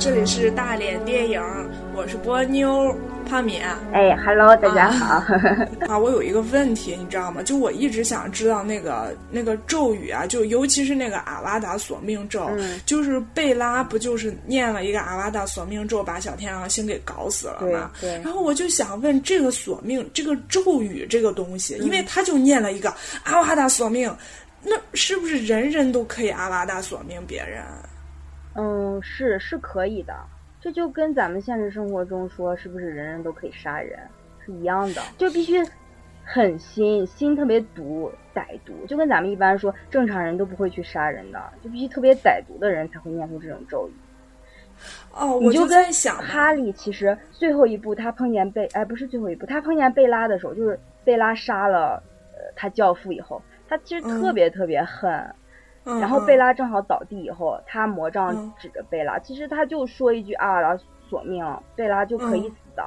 好，这里是大连电影，我是波妞胖敏。哎，Hello，大家好。啊，我有一个问题，你知道吗？就我一直想知道那个那个咒语啊，就尤其是那个阿瓦达索命咒，就是贝拉不就是念了一个阿瓦达索命咒，把小天狼星给搞死了吗？对。然后我就想问，这个索命这个咒语这个东西，因为他就念了一个阿瓦达索命，那是不是人人都可以阿瓦达索命别人？嗯，是是可以的，这就跟咱们现实生活中说是不是人人都可以杀人是一样的，就必须狠心，心特别毒歹毒，就跟咱们一般说正常人都不会去杀人的，就必须特别歹毒的人才会念出这种咒语。哦，我就在想，哈利其实最后一步他碰见贝，哎，不是最后一步，他碰见贝拉的时候，就是贝拉杀了呃他教父以后，他其实特别特别恨。然后贝拉正好倒地以后，他魔杖指着贝拉，其实他就说一句啊，然后索命，贝拉就可以死的，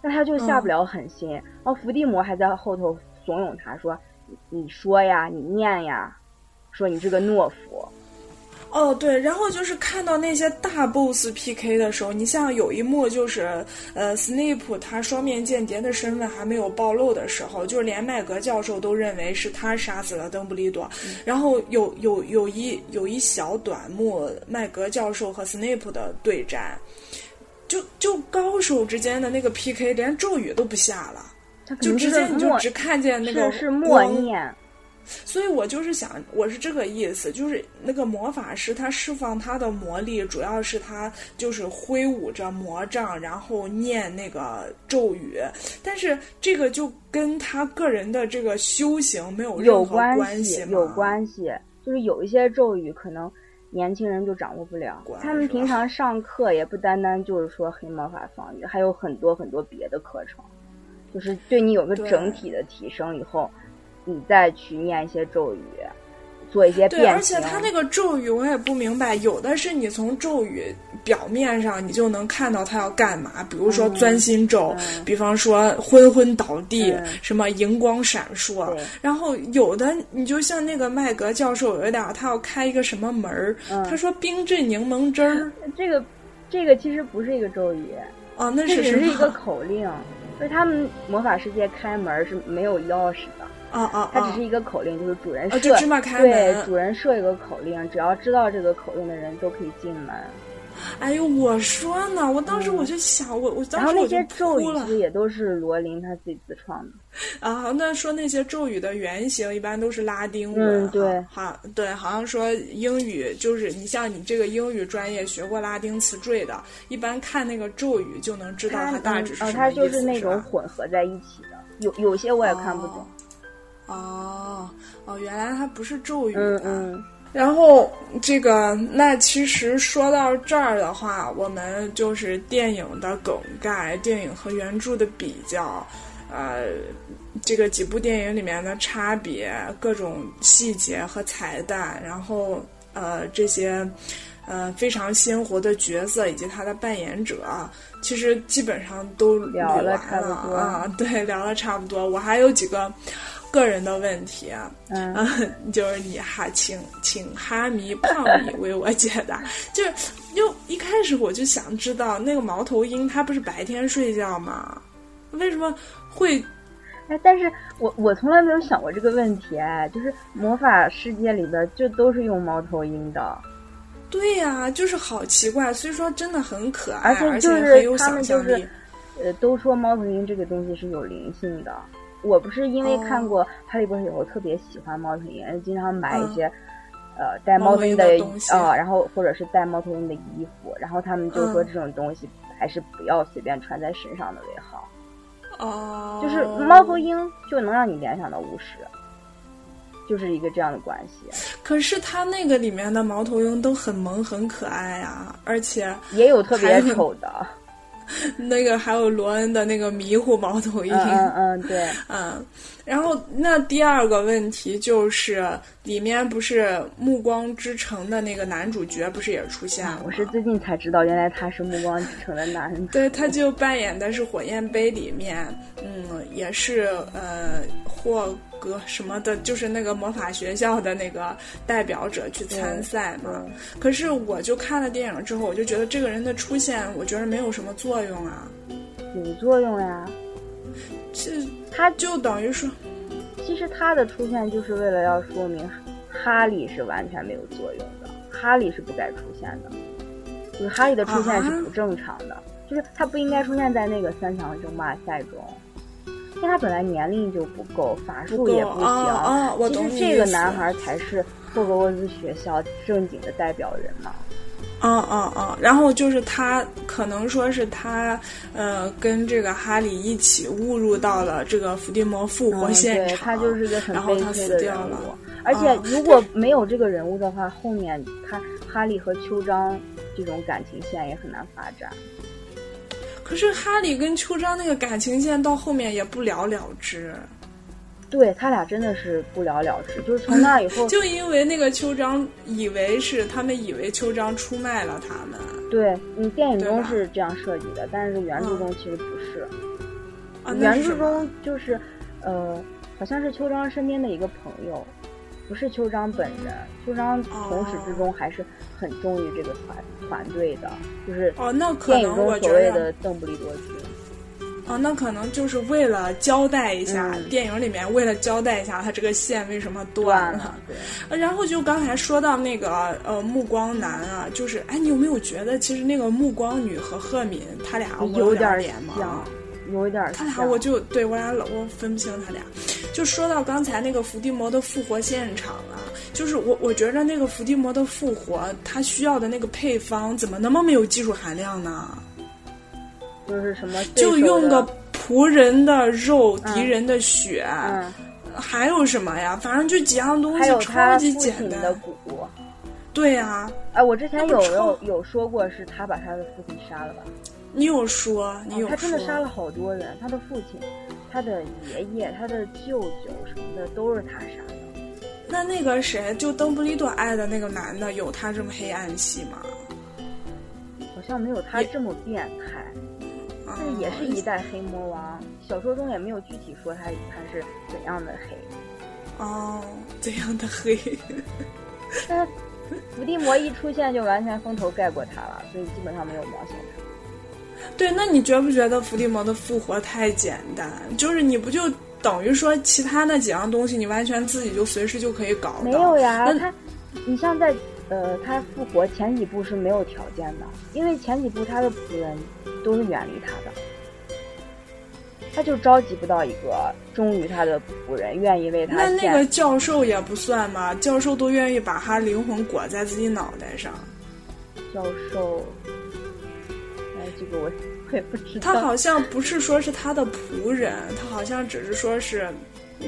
但他就下不了狠心。然后伏地魔还在后头怂恿他说：“你说呀，你念呀，说你这个懦夫。”哦，对，然后就是看到那些大 boss PK 的时候，你像有一幕就是，呃，Snape 他双面间谍的身份还没有暴露的时候，就是连麦格教授都认为是他杀死了邓布利多。然后有有有一有一小短幕，麦格教授和 Snape 的对战，就就高手之间的那个 PK，连咒语都不下了，就直接你就只看见那个是默念。所以我就是想，我是这个意思，就是那个魔法师他释放他的魔力，主要是他就是挥舞着魔杖，然后念那个咒语，但是这个就跟他个人的这个修行没有任何关系，有关系，就是有一些咒语可能年轻人就掌握不了，他们平常上课也不单单就是说黑魔法防御，还有很多很多别的课程，就是对你有个整体的提升以后。你再去念一些咒语，做一些变对，而且他那个咒语我也不明白，有的是你从咒语表面上你就能看到他要干嘛，比如说钻心咒，比方说昏昏倒地，什么荧光闪烁。然后有的你就像那个麦格教授有一点，他要开一个什么门儿，他说冰镇柠檬汁儿。这个这个其实不是一个咒语哦，那只是一个口令，就是他们魔法世界开门是没有钥匙的。啊啊！它只是一个口令，就是主人设对主人设一个口令，只要知道这个口令的人都可以进门。哎呦，我说呢，我当时我就想，我我当时我就哭了。那些咒语也都是罗琳他自己自创的。啊，那说那些咒语的原型一般都是拉丁文。嗯，对，好，对，好像说英语就是你像你这个英语专业学过拉丁词缀的，一般看那个咒语就能知道它大致是什么意思。它就是那种混合在一起的，有有些我也看不懂。哦哦哦，原来它不是咒语。嗯嗯。然后这个，那其实说到这儿的话，我们就是电影的梗概，电影和原著的比较，呃，这个几部电影里面的差别，各种细节和彩蛋，然后呃这些呃非常鲜活的角色以及他的扮演者，其实基本上都聊了差不多啊。对，聊了差不多。我还有几个。个人的问题啊，嗯，就是你哈，请请哈迷胖米为我解答。就是就一开始我就想知道，那个猫头鹰它不是白天睡觉吗？为什么会？哎，但是我我从来没有想过这个问题。哎，就是魔法世界里边就都是用猫头鹰的。对呀，就是好奇怪。所以说真的很可爱，而且很有想象力。呃，都说猫头鹰这个东西是有灵性的。我不是因为看过《哈利波特》以后特别喜欢猫头鹰，经常买一些，呃，带猫头鹰的啊，然后或者是带猫头鹰的衣服，然后他们就说这种东西还是不要随便穿在身上的为好。哦，就是猫头鹰就能让你联想到巫师，就是一个这样的关系。可是他那个里面的猫头鹰都很萌很可爱啊，而且也有特别丑的。那个还有罗恩的那个迷糊猫头鹰，嗯嗯对，嗯，然后那第二个问题就是里面不是《暮光之城》的那个男主角不是也出现了？我是最近才知道，原来他是《暮光之城》的男主。对，他就扮演的是《火焰杯》里面，嗯，也是呃霍格什么的，就是那个魔法学校的那个代表者去参赛嘛。可是我就看了电影之后，我就觉得这个人的出现，我觉得没有什么作用啊。有作用呀，这他就等于说，其实他的出现就是为了要说明哈利是完全没有作用的，哈利是不该出现的，就是哈利的出现是不正常的，就是他不应该出现在那个三强争霸赛中。因为他本来年龄就不够，法术也不行。其实这个男孩才是霍格沃兹学校正经的代表人嘛。嗯嗯嗯，然后就是他可能说是他呃跟这个哈利一起误入到了这个伏地魔复活现场，他就是个很悲催的人物。而且如果没有这个人物的话，后面他哈利和秋张这种感情线也很难发展。可是哈利跟秋张那个感情线到后面也不了了之，对他俩真的是不了了之。就是从那以后，就因为那个秋张以为是他们以为秋张出卖了他们。对你电影中是这样设计的，但是原著中其实不是。原著中就是呃，好像是秋张身边的一个朋友。不是秋章本人，秋章从始至终还是很忠于这个团团队的，就是哦，那可能电影中所谓的邓布利多军。哦，那可能就是为了交代一下，电影里面为了交代一下他这个线为什么断了。对。然后就刚才说到那个呃目光男啊，就是哎，你有没有觉得其实那个目光女和赫敏他俩有点脸吗？有一点，他俩我就对我俩老我分不清他俩。就说到刚才那个伏地魔的复活现场啊，就是我我觉着那个伏地魔的复活，他需要的那个配方怎么那么没有技术含量呢？就是什么？就用个仆人的肉、敌人的血，还有什么呀？反正就几样东西，超级简单。的骨。对呀。哎，我之前有有有说过是他把他的父亲杀了吧？你有说，你有说，他真的杀了好多人，他的父亲、他的爷爷、他的舅舅什么的都是他杀的。那那个谁，就邓布利多爱的那个男的，有他这么黑暗系吗？好像没有他这么变态，但是也是一代黑魔王。小说中也没有具体说他他是怎样的黑。哦，怎样的黑？但伏地魔一出现就完全风头盖过他了，所以基本上没有描写他。对，那你觉不觉得伏地魔的复活太简单？就是你不就等于说其他那几样东西，你完全自己就随时就可以搞？没有呀，他，你像在呃，他复活前几部是没有条件的，因为前几部他的仆人都是远离他的，他就召集不到一个忠于他的仆人，愿意为他。那那个教授也不算吗？教授都愿意把他灵魂裹在自己脑袋上。教授。哎这个我我也不知道。他好像不是说是他的仆人，他好像只是说是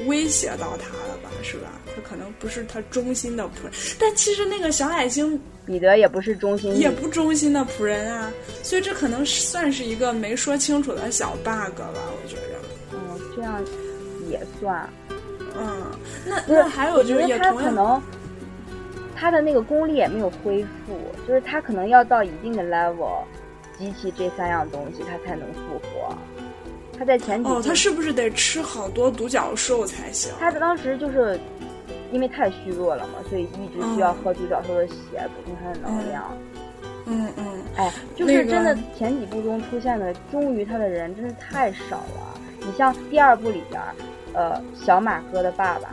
威胁到他了吧，是吧？他可能不是他忠心的仆人。但其实那个小矮星彼得也不是忠心，也不忠心的仆人啊。所以这可能算是一个没说清楚的小 bug 吧，我觉着。嗯，这样也算。嗯，那那还有就是也他可能他的那个功力也没有恢复，就是他可能要到一定的 level。集齐这三样东西，他才能复活。他在前几哦，他是不是得吃好多独角兽才行？他当时就是因为太虚弱了嘛，所以一直需要喝独角兽的血补充他的能量。嗯嗯，哎，就是真的前几部中出现的忠于他的人真是太少了。你像第二部里边，呃，小马哥的爸爸，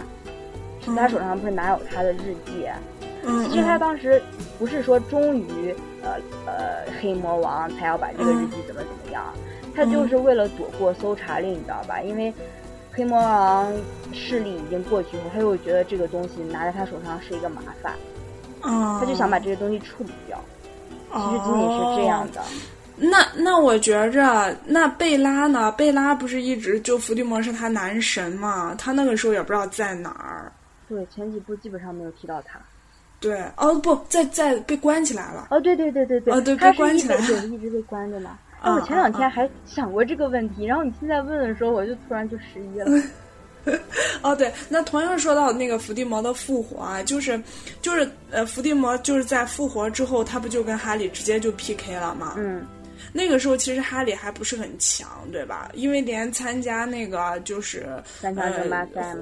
是他手上不是拿有他的日记？嗯，其实他当时不是说忠于。呃呃，黑魔王才要把这个日记怎么怎么样，他就是为了躲过搜查令，你知道吧？因为黑魔王势力已经过去后，他又觉得这个东西拿在他手上是一个麻烦，他就想把这些东西处理掉。其实仅仅是这样的。那那我觉着，那贝拉呢？贝拉不是一直就伏地魔是他男神嘛？他那个时候也不知道在哪儿。对，前几部基本上没有提到他。对，哦不，在在被关起来了。哦，对对对对对，哦对，被关起来，了，一直被关着呢。哎，我前两天还想过这个问题，然后你现在问的时候，我就突然就失忆了。哦，对，那同样说到那个伏地魔的复活啊，就是就是呃，伏地魔就是在复活之后，他不就跟哈利直接就 PK 了吗？嗯。那个时候其实哈利还不是很强，对吧？因为连参加那个就是三强争霸赛，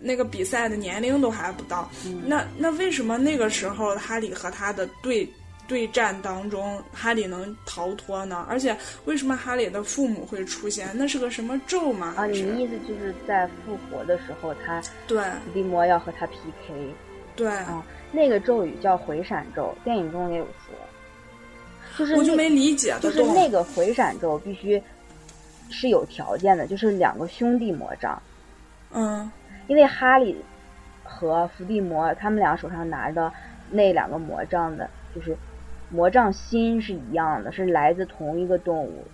那个比赛的年龄都还不到。那那为什么那个时候哈利和他的对对战当中，哈利能逃脱呢？而且为什么哈利的父母会出现？那是个什么咒吗？啊，你的意思就是在复活的时候，他对伏地魔要和他 PK。对啊，那个咒语叫回闪咒，电影中也有说。就是我就没理解，就是那个回闪咒必须是有条件的，就是两个兄弟魔杖。嗯，因为哈利和伏地魔他们俩手上拿的那两个魔杖的，就是魔杖心是一样的，是来自同一个动物。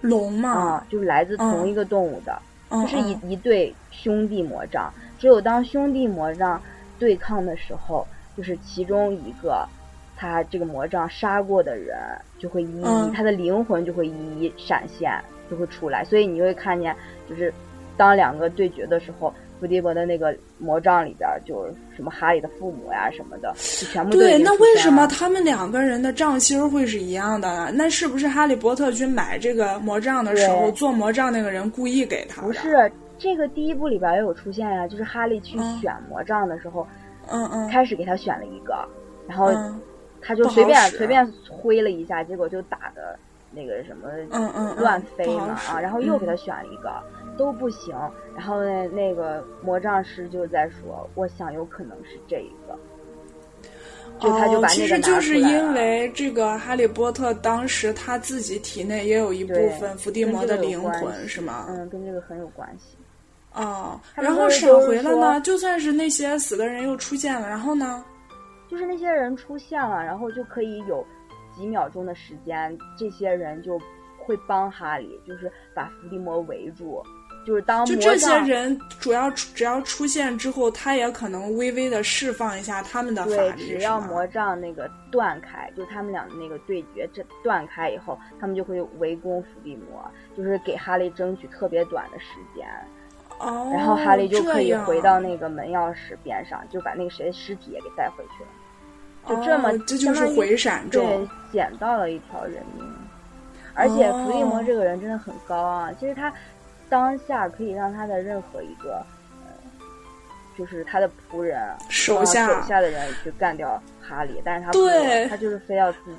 龙嘛，啊，就是来自同一个动物的，就是一一对兄弟魔杖。只有当兄弟魔杖对抗的时候，就是其中一个。他这个魔杖杀过的人就会一一，他的灵魂就会一一闪现，就会出来。所以你会看见，就是当两个对决的时候，伏地魔的那个魔杖里边，就是什么哈利的父母呀什么的，就全部对。那为什么他们两个人的杖芯会是一样的呢？那是不是哈利波特去买这个魔杖的时候，做魔杖那个人故意给他的？不是，这个第一部里边也有出现呀，就是哈利去选魔杖的时候，嗯嗯，开始给他选了一个，然后。他就随便随便挥了一下，结果就打的那个什么乱飞嘛啊！然后又给他选了一个，都不行。然后那那个魔杖师就在说：“我想有可能是这一个。”就他就把其实就是因为这个哈利波特当时他自己体内也有一部分伏地魔的灵魂，是吗？嗯，跟这个很有关系。哦，然后闪回了呢？就算是那些死的人又出现了，然后呢？就是那些人出现了，然后就可以有几秒钟的时间，这些人就会帮哈利，就是把伏地魔围住。就是当就这些人主要只要出现之后，他也可能微微的释放一下他们的法力。只要魔杖那个断开，就他们俩的那个对决这断开以后，他们就会围攻伏地魔，就是给哈利争取特别短的时间。哦，然后哈利就可以回到那个门钥匙边上，就把那个谁的尸体也给带回去了。就这么，这就是回闪中，对，捡到了一条人命。而且伏地魔这个人真的很高啊！其实他当下可以让他的任何一个，呃，就是他的仆人、手下手下的人去干掉哈利，但是他对，他就是非要自己。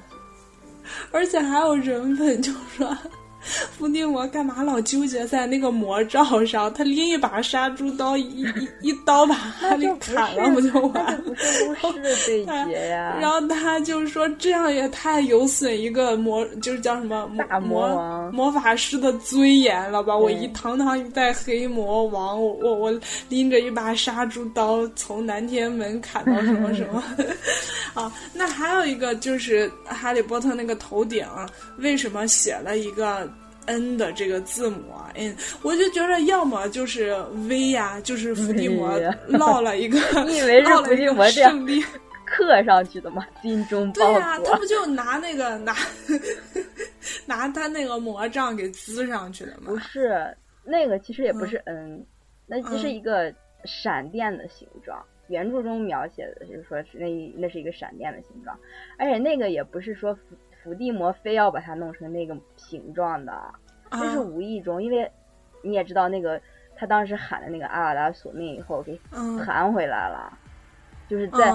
而且还有人本，就说。伏地魔干嘛老纠结在那个魔杖上？他拎一把杀猪刀，一一一刀把 哈利砍了，不就完了？不是巫师的对决呀。然后他就说：“这样也太有损一个魔，就是叫什么大魔王魔法师的尊严了吧？我一堂堂一代黑魔王，我我我拎着一把杀猪刀从南天门砍到什么什么 啊？那还有一个就是哈利波特那个头顶为什么写了一个？” N 的这个字母啊，嗯，我就觉得要么就是 V 呀，就是伏地魔落了一个，你以为是伏地魔这样 刻上去的吗？金钟对呀，他不就拿那个拿 拿他那个魔杖给滋上去的吗？不是，那个其实也不是 N，那只是一个闪电的形状。原著中描写的就是说是那那是一个闪电的形状，而且那个也不是说。伏地魔非要把它弄成那个形状的，这是无意中，因为你也知道那个他当时喊的那个阿瓦达索命以后给弹回来了，就是在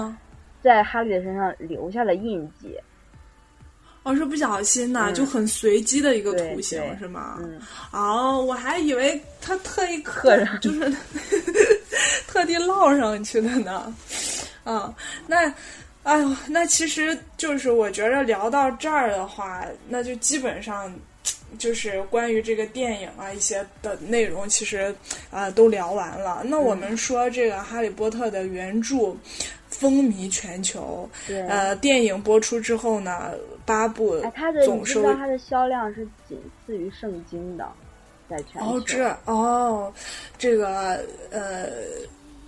在哈利的身上留下了印记。哦，是不小心呐，就很随机的一个图形是吗？哦，我还以为他特意刻上，就是 特地烙上去的呢。嗯，那。哎呦，那其实就是我觉着聊到这儿的话，那就基本上就是关于这个电影啊一些的内容，其实啊都聊完了。那我们说这个《哈利波特》的原著风靡全球，呃，电影播出之后呢，八部总收，它的销量是仅次于《圣经》的，在全球。哦，这哦，这个呃。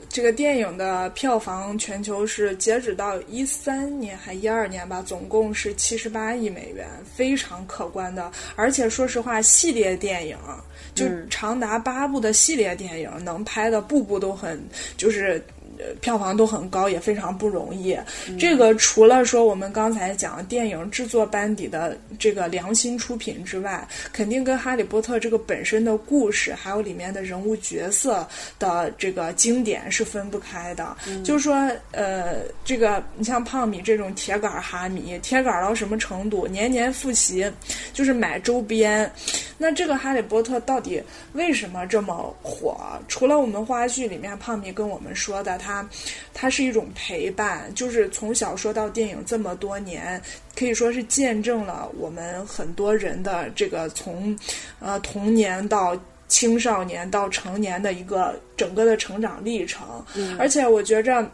这个电影的票房全球是截止到一三年还一二年吧，总共是七十八亿美元，非常可观的。而且说实话，系列电影就长达八部的系列电影，能拍的部部都很就是票房都很高，也非常不容易。这个除了说我们刚才讲电影制作班底的这个良心出品之外，肯定跟《哈利波特》这个本身的故事，还有里面的人物角色的这个经典是分不开的。就是说，呃，这个你像胖米这种铁杆哈迷，铁杆到什么程度？年年复习，就是买周边。那这个《哈利波特》到底为什么这么火？除了我们花絮里面胖米跟我们说的，它它是一种陪伴，就是从小说到电影这么多年，可以说是见证了我们很多人的这个从呃童年到青少年到成年的一个整个的成长历程。而且我觉着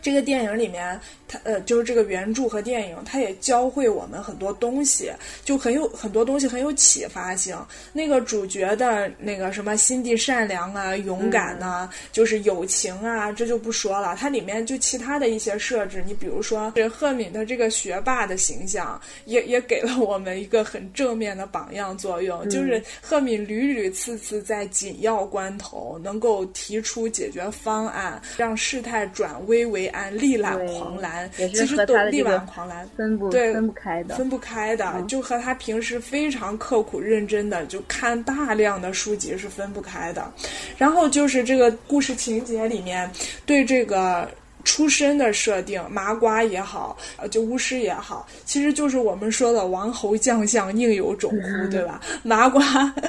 这个电影里面。它呃，就是这个原著和电影，它也教会我们很多东西，就很有很多东西很有启发性。那个主角的那个什么心地善良啊、勇敢呐，就是友情啊，这就不说了。它里面就其他的一些设置，你比如说这赫敏的这个学霸的形象，也也给了我们一个很正面的榜样作用。就是赫敏屡屡次次在紧要关头能够提出解决方案，让事态转危为安，力挽狂澜。其实都力挽狂澜，分不对分不开的，分不开的，就和他平时非常刻苦认真的就看大量的书籍是分不开的。然后就是这个故事情节里面对这个出身的设定，麻瓜也好，呃，就巫师也好，其实就是我们说的王侯将相宁有种乎，对吧？麻瓜，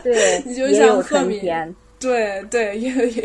对，你就像赫敏。对对，也有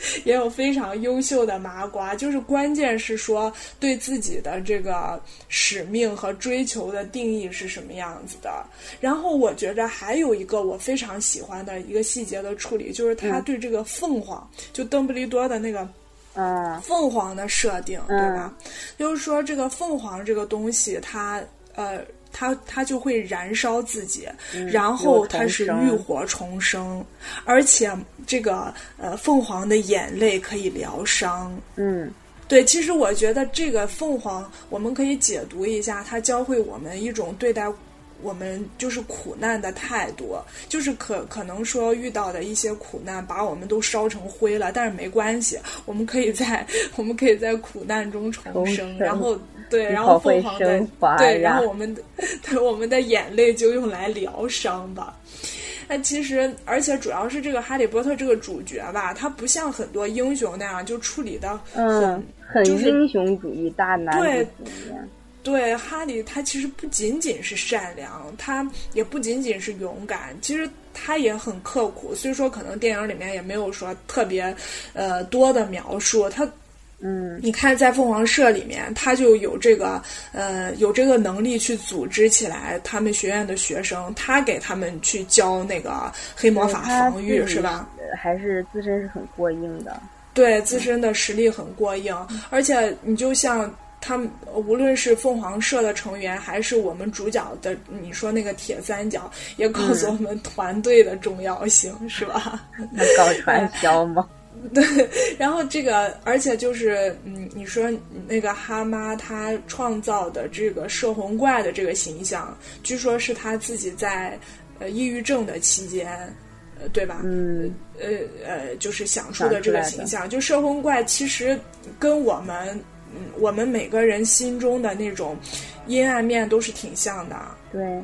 也有非常优秀的麻瓜，就是关键是说对自己的这个使命和追求的定义是什么样子的。然后我觉着还有一个我非常喜欢的一个细节的处理，就是他对这个凤凰，就邓布利多的那个嗯凤凰的设定，对吧？就是说这个凤凰这个东西，它呃。它它就会燃烧自己，然后它是浴火重生，而且这个呃凤凰的眼泪可以疗伤。嗯，对，其实我觉得这个凤凰我们可以解读一下，它教会我们一种对待我们就是苦难的太多，就是可可能说遇到的一些苦难把我们都烧成灰了，但是没关系，我们可以在 我们可以在苦难中重生，然后。对，然后凤凰的对，然后我们的 我们的眼泪就用来疗伤吧。那其实，而且主要是这个哈利波特这个主角吧，他不像很多英雄那样就处理的很很英雄主义大男子主义。对，哈利他其实不仅仅是善良，他也不仅仅是勇敢，其实他也很刻苦。虽说可能电影里面也没有说特别呃多的描述他。嗯，你看，在凤凰社里面，他就有这个呃，有这个能力去组织起来他们学院的学生，他给他们去教那个黑魔法防御，是吧？还是自身是很过硬的。对，自身的实力很过硬，而且你就像他们，无论是凤凰社的成员，还是我们主角的，你说那个铁三角，也告诉我们团队的重要性，是吧？那搞传销吗？对，然后这个，而且就是，嗯，你说那个哈妈她创造的这个摄魂怪的这个形象，据说是她自己在呃抑郁症的期间，呃，对吧？嗯，呃呃，就是想出的这个形象，就摄魂怪其实跟我们，嗯，我们每个人心中的那种阴暗面都是挺像的。对。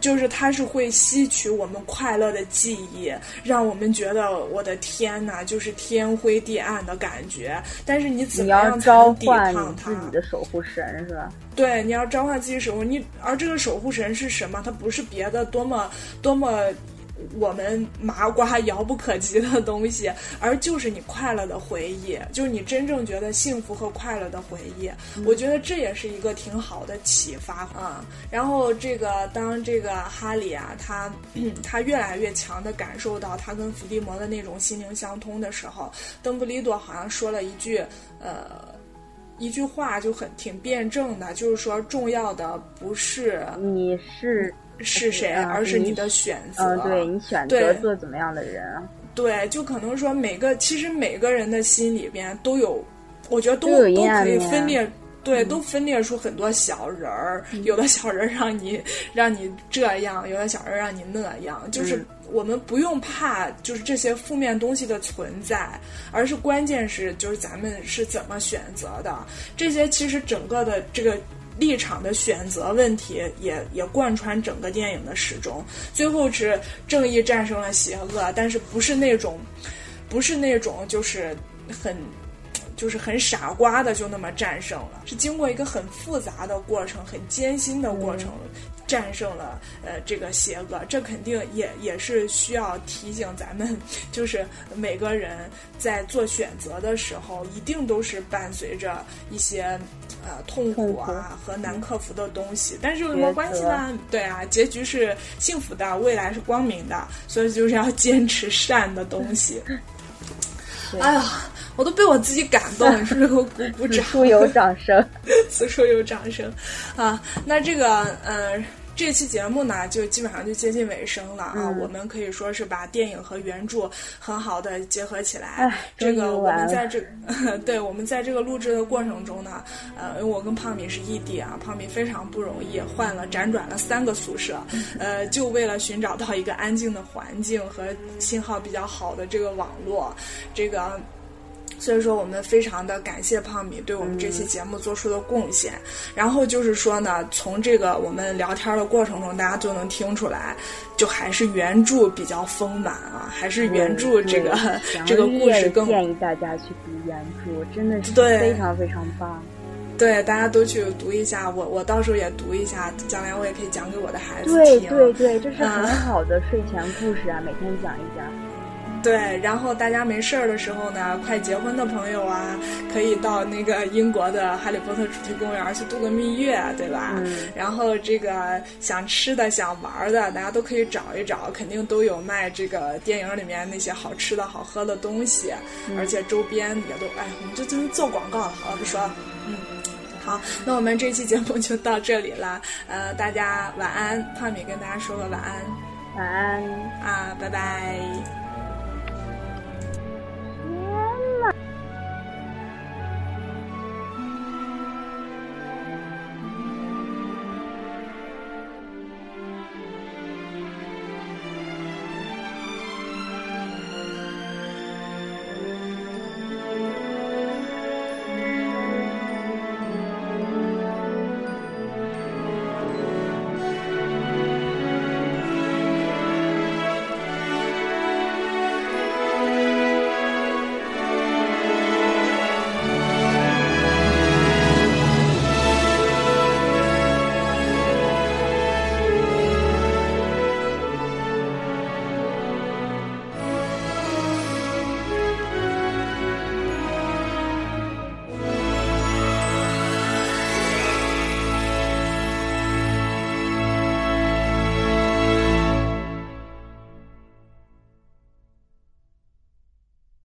就是它是会吸取我们快乐的记忆，让我们觉得我的天呐，就是天灰地暗的感觉。但是你怎么样才能抵抗它？自己的守护神是吧？对，你要召唤自己守护你，而这个守护神是什么？它不是别的，多么多么。我们麻瓜遥不可及的东西，而就是你快乐的回忆，就是你真正觉得幸福和快乐的回忆。我觉得这也是一个挺好的启发啊。然后这个当这个哈利啊，他他越来越强的感受到他跟伏地魔的那种心灵相通的时候，邓布利多好像说了一句呃一句话，就很挺辩证的，就是说重要的不是你是。是谁，而是你的选择。嗯，对你选择做怎么样的人。对，就可能说每个，其实每个人的心里边都有，我觉得都都可以分裂。对，都分裂出很多小人儿，有的小人让你让你这样，有的小人让你那样，就是我们不用怕，就是这些负面东西的存在，而是关键是就是咱们是怎么选择的。这些其实整个的这个立场的选择问题，也也贯穿整个电影的始终。最后是正义战胜了邪恶，但是不是那种，不是那种就是很。就是很傻瓜的，就那么战胜了，是经过一个很复杂的过程、很艰辛的过程，战胜了呃这个邪恶。这肯定也也是需要提醒咱们，就是每个人在做选择的时候，一定都是伴随着一些呃痛苦啊和难克服的东西。但是有什么关系呢？对啊，结局是幸福的，未来是光明的，所以就是要坚持善的东西。哎呀。我都被我自己感动，是不是给我鼓鼓掌？此处有掌声，此处有掌声，啊，那这个，呃，这期节目呢，就基本上就接近尾声了啊。我们可以说是把电影和原著很好的结合起来。这个我们在这，对，我们在这个录制的过程中呢，呃，因为我跟胖米是异地啊，胖米非常不容易，换了辗转了三个宿舍，呃，就为了寻找到一个安静的环境和信号比较好的这个网络，这个。所以说，我们非常的感谢胖米对我们这期节目做出的贡献。然后就是说呢，从这个我们聊天的过程中，大家就能听出来，就还是原著比较丰满啊，还是原著这个 这个故事更建议大家去读原著，真的是非常非常棒。对，大家都去读一下，我我到时候也读一下，将来我也可以讲给我的孩子听。对对对，这是很好的睡前故事啊，每天讲一讲。对，然后大家没事儿的时候呢，快结婚的朋友啊，可以到那个英国的哈利波特主题公园去度个蜜月，对吧？然后这个想吃的、想玩的，大家都可以找一找，肯定都有卖这个电影里面那些好吃的好喝的东西，而且周边也都，哎，我们这真是做广告了，好了，不说了。嗯，好，那我们这期节目就到这里了，呃，大家晚安，胖米跟大家说个晚安，晚安啊，拜拜。